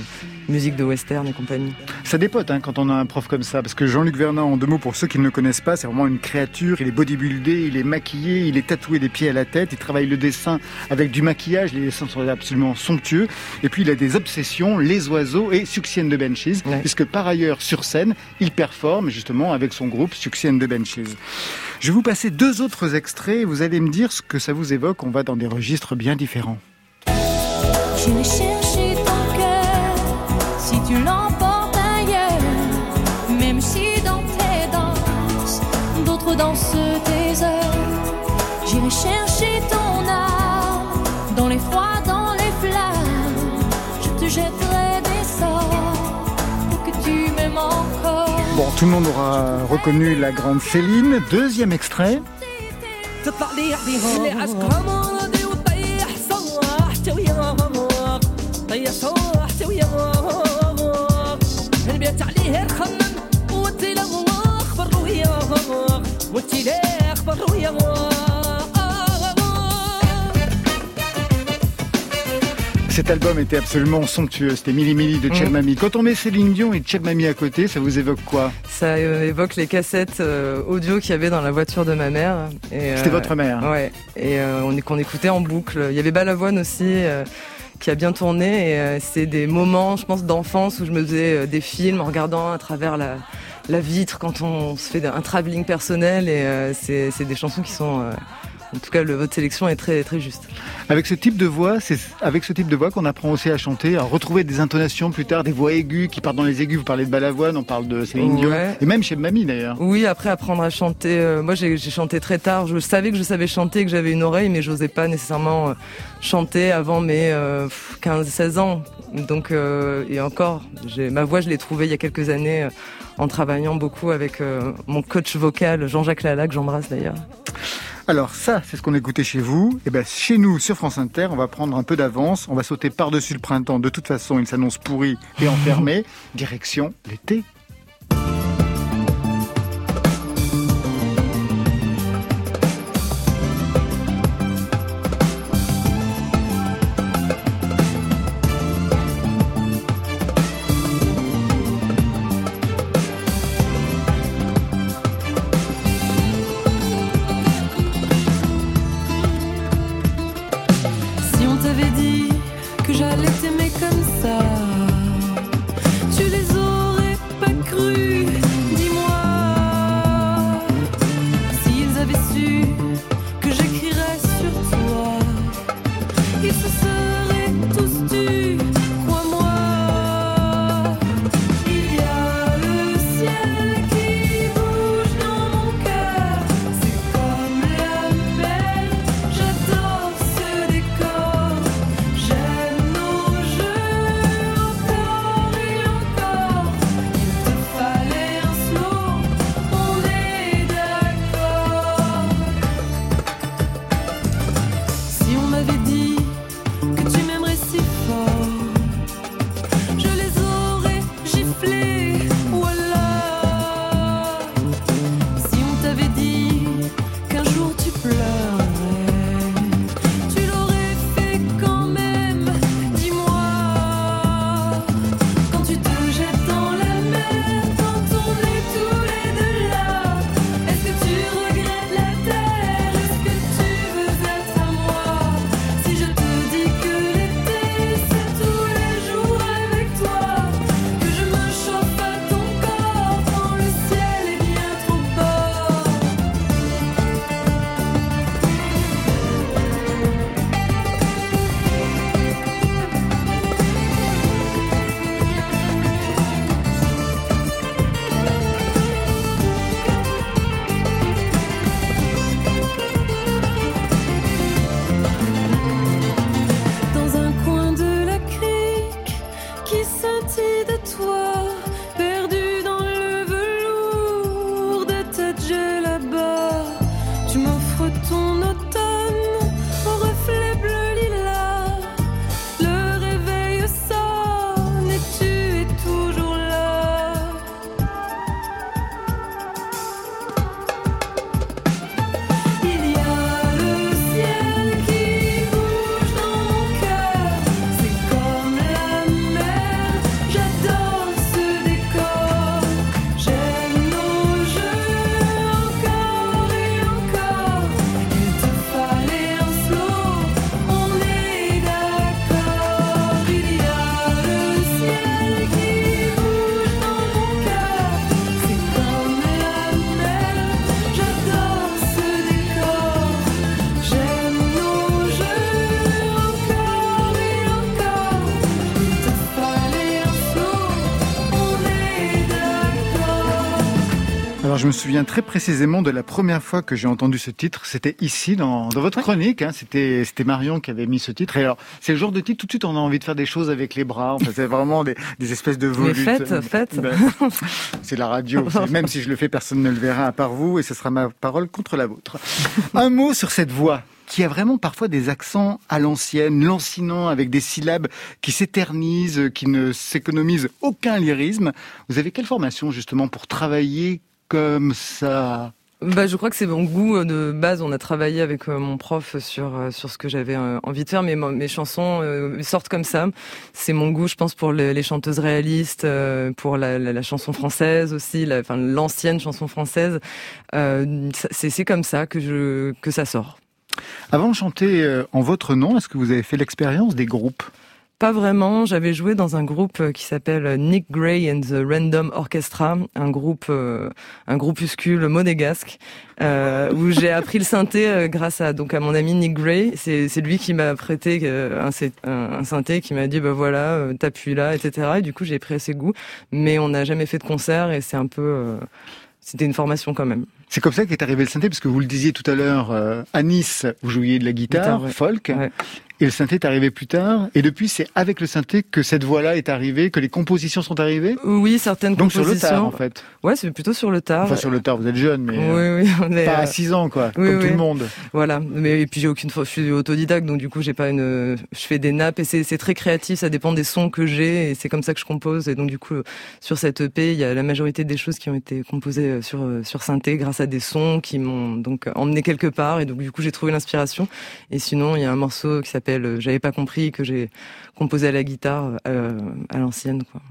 musique de western et compagnie. Ça dépote hein, quand on a un prof comme ça, parce que Jean-Luc Vernat, en deux mots, pour ceux qui ne le connaissent pas, c'est vraiment une créature, il est bodybuildé, il est maquillé, il est tatoué des pieds à la tête, il travaille le dessin avec du maquillage, les dessins sont absolument somptueux, et puis il a des obsessions, les oiseaux et Succien de Benches, puisque par ailleurs, sur scène, il performe justement avec son groupe Succien de Benches. Je vais vous passer deux autres extraits et vous allez me dire ce que ça vous évoque. On va dans des registres bien différents. Je chercher ton cœur si tu l'emportes ailleurs, même si dans tes danses, d'autres dansent tes heures. J'irai chercher ton tout le monde aura reconnu la grande Céline. Deuxième extrait. Cet album était absolument somptueux. C'était Mili Mili de Chel Mami. Quand on met Céline Dion et Chel Mami à côté, ça vous évoque quoi Ça euh, évoque les cassettes euh, audio qu'il y avait dans la voiture de ma mère. C'était euh, votre mère Ouais. Et on qu'on écoutait en boucle. Il y avait Balavoine aussi qui a bien tourné. Et c'est des moments, je pense, d'enfance où je me faisais des films en regardant à travers la, la vitre quand on se fait un travelling personnel. Et c'est des chansons qui sont en tout cas, le, votre sélection est très, très juste. Avec ce type de voix, c'est avec ce type de voix qu'on apprend aussi à chanter, à retrouver des intonations plus tard, des voix aiguës qui partent dans les aigus. Vous parlez de Balavoine, on parle de Céline Dion, et même chez Mamie d'ailleurs. Oui, après apprendre à chanter. Euh, moi, j'ai chanté très tard. Je savais que je savais chanter, que j'avais une oreille, mais j'osais pas nécessairement euh, chanter avant mes 15-16 euh, ans. Donc, et encore, ma voix, je l'ai trouvée il y a quelques années en travaillant beaucoup avec mon coach vocal Jean-Jacques Lalac, j'embrasse d'ailleurs. Alors ça, c'est ce qu'on écoutait chez vous. Et eh ben chez nous, sur France Inter, on va prendre un peu d'avance. On va sauter par-dessus le printemps. De toute façon, il s'annonce pourri et enfermé. Direction l'été. Je me souviens très précisément de la première fois que j'ai entendu ce titre. C'était ici dans, dans votre chronique. Hein. C'était Marion qui avait mis ce titre. Et alors c'est le genre de titre tout de suite on a envie de faire des choses avec les bras. Enfin, c'est vraiment des, des espèces de Mais volutes. faites, faites. Ben, c'est la radio. Même si je le fais, personne ne le verra à part vous. Et ce sera ma parole contre la vôtre. Un mot sur cette voix qui a vraiment parfois des accents à l'ancienne, lancinant avec des syllabes qui s'éternisent, qui ne s'économisent aucun lyrisme. Vous avez quelle formation justement pour travailler comme ça Bah, je crois que c'est mon goût euh, de base. On a travaillé avec euh, mon prof sur euh, sur ce que j'avais envie de faire. Mais mo- mes chansons euh, sortent comme ça. C'est mon goût, je pense, pour les, les chanteuses réalistes, euh, pour la, la, la chanson française aussi, la- enfin l'ancienne chanson française. Euh, ça- c'est c'est comme ça que je que ça sort. Avant de chanter en votre nom, est-ce que vous avez fait l'expérience des groupes? Pas vraiment. J'avais joué dans un groupe euh, qui s'appelle Nick Gray and the Random Orchestra, un groupe, euh, un groupuscule monégasque, euh, où j'ai appris le synthé euh, grâce à donc à mon ami Nick Gray. C'est lui qui m'a prêté euh, un, synthé, qui m'a dit bah voilà, euh, t'appuies là, etc. Et du coup j'ai pris à ses goûts. Mais on n'a jamais fait de concert et c'est un peu, euh, c'était une formation quand même. C'est comme ça qu'est arrivé le synthé, parce que vous le disiez tout à l'heure, euh, à Nice, vous jouiez de la guitare, Guitare, ouais. folk, Ouais. et le synthé est arrivé plus tard, et depuis c'est avec le synthé que cette voix-là est arrivée, que les compositions sont arrivées Oui, certaines Donc sur le compositions. tard, en fait. Ouais, c'est plutôt sur le tard. Enfin sur le tard, vous êtes jeune, mais euh, Oui, oui, on est, pas à euh, 6 ans, quoi, oui, comme tout oui. le monde. Voilà, mais et puis j'ai aucune, je suis autodidacte, donc du coup j'ai pas une, je fais des nappes et c'est très créatif, ça dépend des sons que j'ai et c'est comme ça que je compose et donc du coup sur cette EP il y a la majorité des choses qui ont été composées euh, sur euh, sur synthé grâce à des sons qui m'ont donc emmené quelque part et donc du coup j'ai trouvé l'inspiration et sinon il y a un morceau qui s'appelle euh, J'avais pas compris que j'ai composé à la guitare euh, à l'ancienne quoi.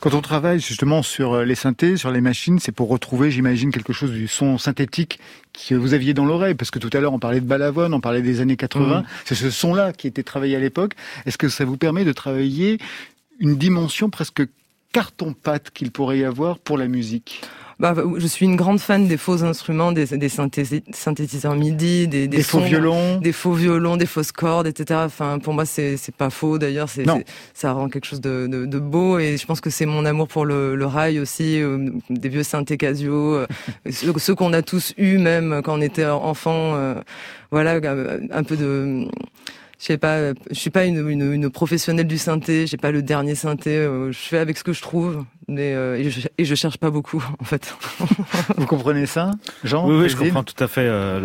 Quand on travaille justement sur euh, les synthés, sur les machines, c'est pour retrouver, j'imagine, quelque chose du son synthétique que vous aviez dans l'oreille. Parce que tout à l'heure, on parlait de Balavoine, on parlait des années 80. Mm. C'est ce son-là qui était travaillé à l'époque. Est-ce que ça vous permet de travailler une dimension presque carton-pâte qu'il pourrait y avoir pour la musique? Bah, je suis une grande fan des faux instruments, des, synthétiseurs MIDI, des, Des faux sons- violons. des faux violons, des fausses cordes, etc. Enfin, pour moi, c'est pas faux. D'ailleurs, c'est ça rend quelque chose de, de, de beau. Et je pense que c'est mon amour pour le, le rail aussi, euh, des vieux synthés Casio, euh, ceux, ceux qu'on a tous eu même quand on était enfant. euh, voilà, un peu de je sais pas, euh, je suis pas une, une, une professionnelle du synthé, j'ai pas le dernier synthé, euh, je fais avec ce que je trouve, mais euh, et, je, et je cherche pas beaucoup en fait. Vous comprenez ça, Jean Oui, oui, je comprends tout à fait euh,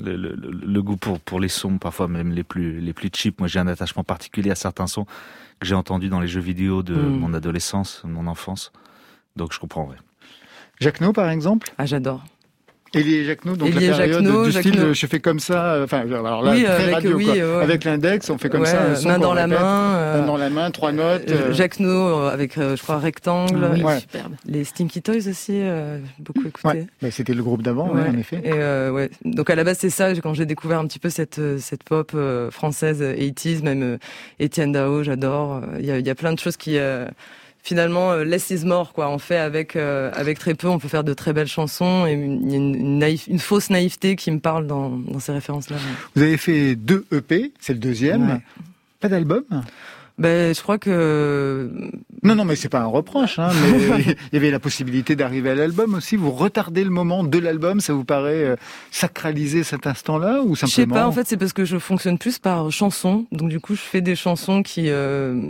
le, le- le- le goût pour, pour les sons, parfois même les plus, les plus cheap. Moi, j'ai un attachement particulier à certains sons que j'ai entendus dans les jeux vidéo de Mm. mon adolescence, de mon enfance. Donc, je comprends, ouais. Jacques No, par exemple? Ah, j'adore. Élie et Jacques No, donc Élie et la période Jacques No, du Jacques style euh, je fais comme ça, euh, enfin alors là Oui, très avec- radio oui, quoi. ouais. Avec l'index, on fait comme Ouais, ça, un son main dans la répète. main, euh, main dans la main, trois notes. euh, Jacques No euh, avec, euh, je crois, rectangle. Oui, Ouais. superbe. Les Stinky Toys aussi, euh, beaucoup écouté. Ouais, bah, c'était le groupe d'avant, ouais, Ouais. en effet. Et euh, ouais. Donc à la base c'est ça quand j'ai découvert un petit peu cette euh, cette pop euh, française euh, 80s même euh, Étienne Dao j'adore. Euh, Il y a, il y a plein de choses qui euh, finalement euh, less is more quoi. On fait avec euh, avec très peu on peut faire de très belles chansons et une, il y a une, naïf- une fausse naïveté qui me parle dans dans ces références là. Vous avez fait deux EP, c'est le deuxième. Ouais. Pas d'album Ben je crois que Non, non, mais c'est pas un reproche. Hein, mais il y avait la possibilité d'arriver à l'album aussi. Vous retardez le moment de l'album, ça vous paraît euh, sacraliser cet instant-là ou Je sais simplement pas, en fait, c'est parce que je fonctionne plus par chansons. Donc, du coup, je fais des chansons qui, euh,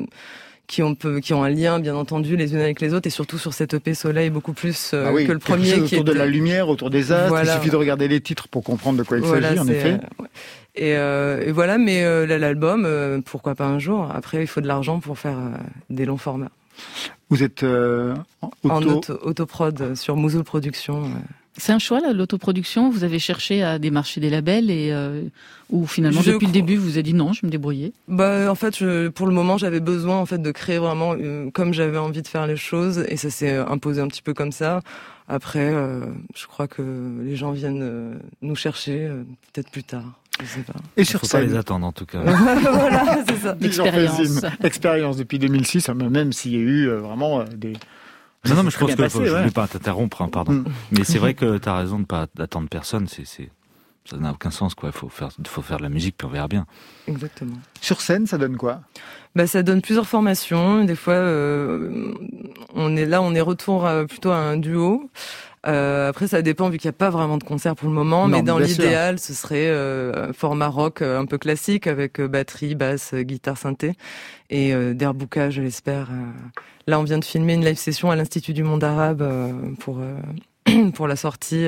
qui, ont, peu- qui ont un lien, bien entendu, les unes avec les autres. Et surtout sur cette EP Soleil, beaucoup plus euh, Ah oui, que le premier. chose qui autour de la lumière, autour des astres. Voilà. Il suffit de regarder les titres pour comprendre de quoi il Voilà, s'agit, en effet. euh, ouais. Et, euh, et voilà, mais euh, l'album, euh, pourquoi pas un jour Après, il faut de l'argent pour faire des longs formats. Vous êtes en auto. auto, autoprod sur Mouzoul Productions. Euh. C'est un choix, là, l'autoproduction Vous avez cherché à démarcher des labels et euh, ou finalement, Je depuis le début, vous avez dit non, je vais me débrouiller Bah, en fait, je, pour le moment, j'avais besoin en fait de créer vraiment euh, comme j'avais envie de faire les choses, et ça s'est imposé un petit peu comme ça. Après, euh, je crois que les gens viennent euh, nous chercher euh, peut-être plus tard. Je sais pas. Et Il sur faut pas les attendre, en tout cas. voilà, c'est ça. Expérience. Depuis 2006, hein, même s'il y a eu euh, vraiment euh, des. Non, non, mais je pense que passé, je ouais. voulais pas t'interrompre, hein, pardon. Mm. Mais c'est vrai que t'as raison de pas attendre personne. C'est, c'est, ça n'a aucun sens, quoi. Il faut faire, faut faire de la musique, puis on verra bien. Exactement. Sur scène, ça donne quoi? Bah, ça donne plusieurs formations. Des fois, euh, on est là, on est retour à- plutôt à un duo. Euh, après, ça dépend vu qu'il n'y a pas vraiment de concert pour le moment, Non, mais dans l'idéal, ce serait euh, un format rock euh, un peu classique avec euh, batterie, basse, guitare, synthé et euh, d'airbookage, je l'espère. Là, on vient de filmer une live session à l'Institut du Monde Arabe pour pour la sortie.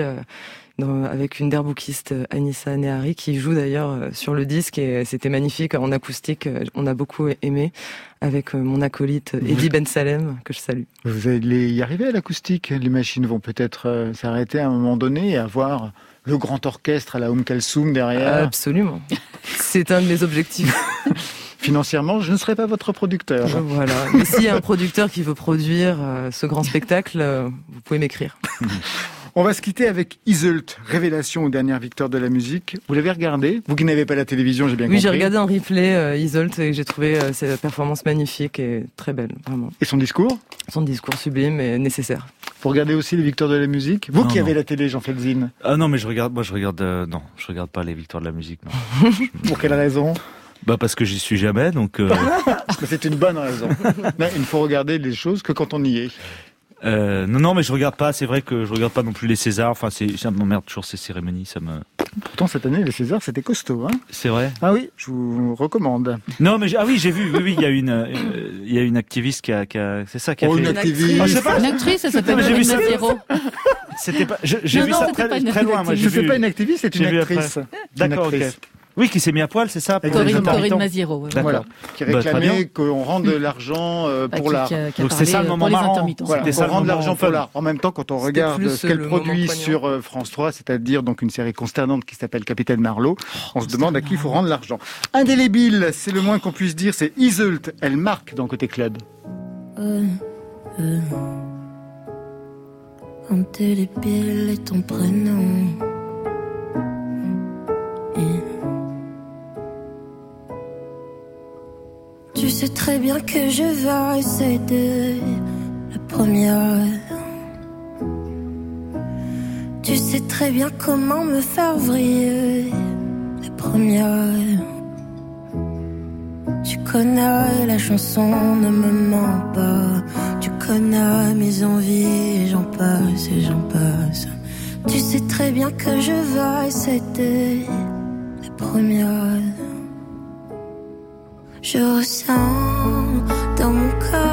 Dans- avec une derboukiste euh, Anissa Nehari qui joue d'ailleurs euh, sur le disque et c'était magnifique en acoustique euh, on a beaucoup aimé avec mon acolyte Eddie Ben Salem que je salue. Vous allez y arriver à l'acoustique. Les machines vont peut-être s'arrêter à un moment donné et avoir le grand orchestre à la Oum Kalsoum derrière. absolument. C'est un de mes objectifs. Financièrement, je ne serai pas votre producteur. voilà. Mais s'il y a un producteur qui veut produire ce grand spectacle vous pouvez m'écrire On va se quitter avec Iseult, révélation aux dernières victoires de la musique. Vous l'avez regardé Vous qui n'avez pas la télévision, j'ai bien oui compris. j'ai regardé un replay euh, Isolt et j'ai trouvé euh, sa performance magnifique et très belle vraiment Et son discours son discours sublime et nécessaire Vous regardez aussi les victoires de la musique Vous Non, qui non. avez la télé, Jean Felzine. Ah non, mais je regarde, moi je regarde, euh, non, je regarde pas les victoires de la musique, non. Pour quelle raison Bah parce que j'y suis jamais, donc. euh, C'est une bonne raison. Mais il ne faut regarder les choses que quand on y est. euh, non, non, mais je regarde pas. C'est vrai que je regarde pas non plus les Césars. Enfin, c'est, ça m'emmerde toujours ces cérémonies. Ça me. Pourtant, cette année, les Césars, c'était costaud. Hein C'est vrai. ah oui, je vous recommande. Non, mais j'ai- ah oui, j'ai vu. Oui, oui, il y a une, euh, il y a une activiste qui a, qui a- c'est ça, qui a Oh, fait. une Une activiste. Ah, je sais pas. Une actrice, ça s'appelle ça. Maziero. C'était pas. je- J'ai Non, vu non, ça très, pas une très loin. Moi, activiste. j'ai Ce n'est vu. pas une activiste, c'est une actrice. D'accord, ok. Oui, qui s'est mis à poil, c'est ça Corinne. Corinne Maziero. ouais. Voilà, qui Bah, réclamait bien. qu'on rende de l'argent euh, Bah, pour l'art. Donc, c'est ça, le euh, moment marrant. Voilà, C'était on ça, le rend de moment l'argent pour l'art. En même temps, quand on regarde ce qu'elle le moment produit sur euh, France 3, c'est-à-dire donc une série consternante qui s'appelle Capitaine Marlowe, on se demande à qui il faut rendre l'argent. Indélébile, c'est le moins qu'on puisse dire, c'est Iseult. Elle marque dans Côté Club. Indélébile est ton prénom. Sais très bien que je vais essayer la première. Tu sais très bien comment me faire vriller la première. Tu connais la chanson, ne me mens pas. Tu connais mes envies, j'en passe et j'en passe. Tu sais très bien que je vais c'était la première. Je ressens dans mon corps,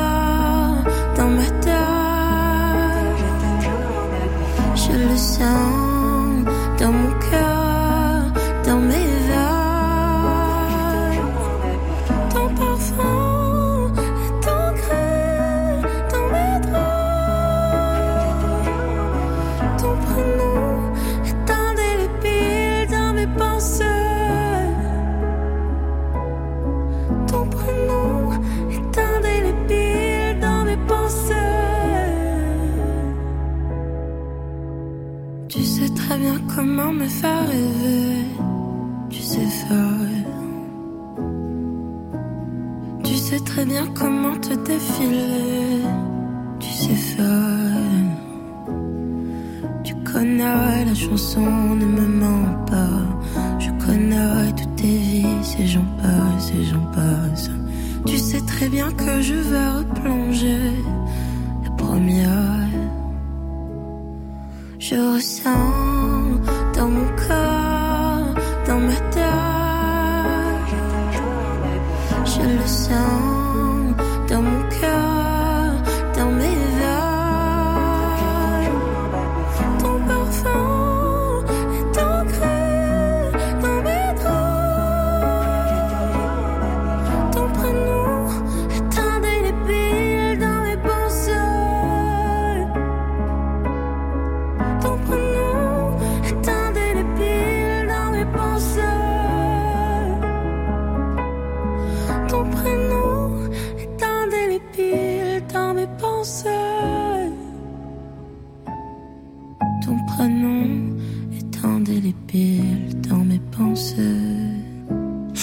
que je vais replonger la première. Je ressens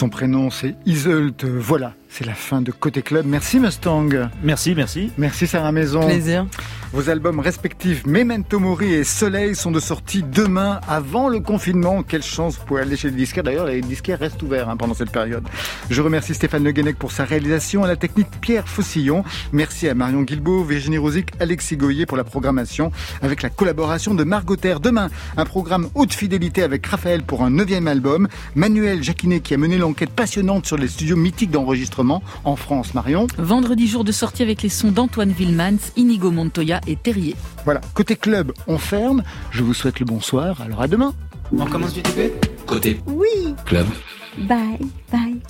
Son prénom, c'est Iseult. Voilà, c'est la fin de Côté Club. Merci Mustang. Merci, merci. Merci Sarah Maison. Plaisir. Vos albums respectifs Memento Mori et Soleil sont de sortie demain avant le confinement. Quelle chance vous pouvez aller chez les disquaires. D'ailleurs, les disquaires restent ouverts hein, pendant cette période. Je remercie Stéphane Le Guenec pour sa réalisation, à la technique Pierre Faucillon. Merci à Marion Guilbault, Virginie Rosic, Alexis Goyer pour la programmation avec la collaboration de Margot Terre. Demain, un programme haute fidélité avec Raphaël pour un neuvième album. Manuel Jacquinet qui a mené l'enquête passionnante sur les studios mythiques d'enregistrement en France. Marion. Vendredi jour de sortie avec les sons d'Antoine Villemans, Inigo Montoya et Terrier. Voilà, côté club, on ferme. Je vous souhaite le bonsoir. Alors à demain. On commence du début? Côté Oui. club. Bye, bye.